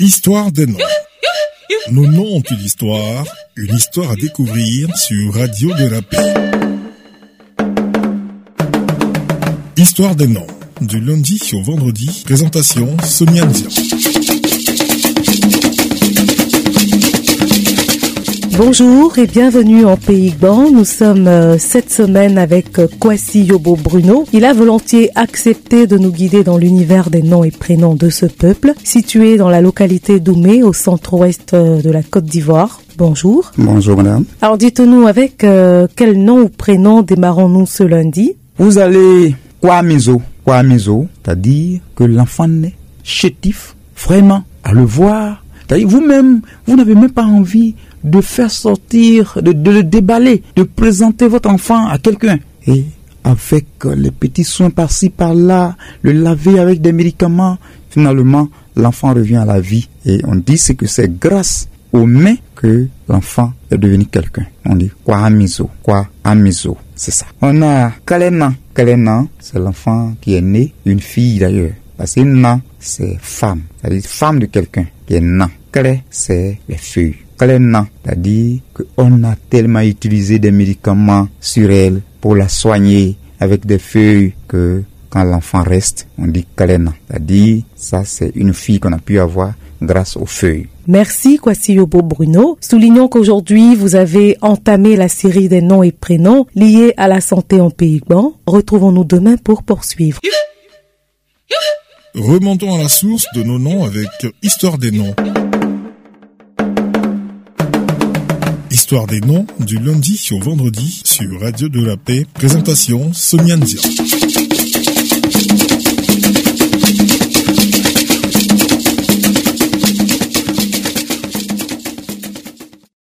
Histoire des noms. Nos noms ont une histoire, une histoire à découvrir sur Radio de la Paix. Histoire des noms. Du lundi au vendredi. Présentation Sonia Nzia. Bonjour et bienvenue en Pays Ban. Nous sommes euh, cette semaine avec euh, Kwasi Yobo Bruno. Il a volontiers accepté de nous guider dans l'univers des noms et prénoms de ce peuple, situé dans la localité d'Oumé, au centre-ouest euh, de la Côte d'Ivoire. Bonjour. Bonjour madame. Alors dites-nous avec euh, quel nom ou prénom démarrons-nous ce lundi? Vous allez Kwamizo. Kwamizo, c'est-à-dire que l'enfant naît chétif, vraiment, à le voir. C'est-à-dire vous-même, vous n'avez même pas envie de faire sortir, de, le déballer, de présenter votre enfant à quelqu'un. Et avec euh, les petits soins par-ci, par-là, le laver avec des médicaments, finalement, l'enfant revient à la vie. Et on dit que c'est grâce aux mains que l'enfant est devenu quelqu'un. On dit quoi amizo, quoi amizo, c'est ça. On a Kalena. Kalena, c'est l'enfant qui est né, une fille d'ailleurs. Parce que na, c'est femme, c'est-à-dire femme de quelqu'un qui est na. Kale, c'est les feuilles. Kalena, c'est-à-dire qu'on a tellement utilisé des médicaments sur elle pour la soigner avec des feuilles que quand l'enfant reste, on dit Kalena. C'est-à-dire, ça c'est une fille qu'on a pu avoir grâce aux feuilles. Merci Kwasi Yobo Bruno. Soulignons qu'aujourd'hui vous avez entamé la série des noms et prénoms liés à la santé en Pays Ban. Retrouvons-nous demain pour poursuivre. Remontons à la source de nos noms avec Histoire des noms. Histoire des noms du lundi au vendredi sur Radio de la Paix. Présentation Sonia Nzia.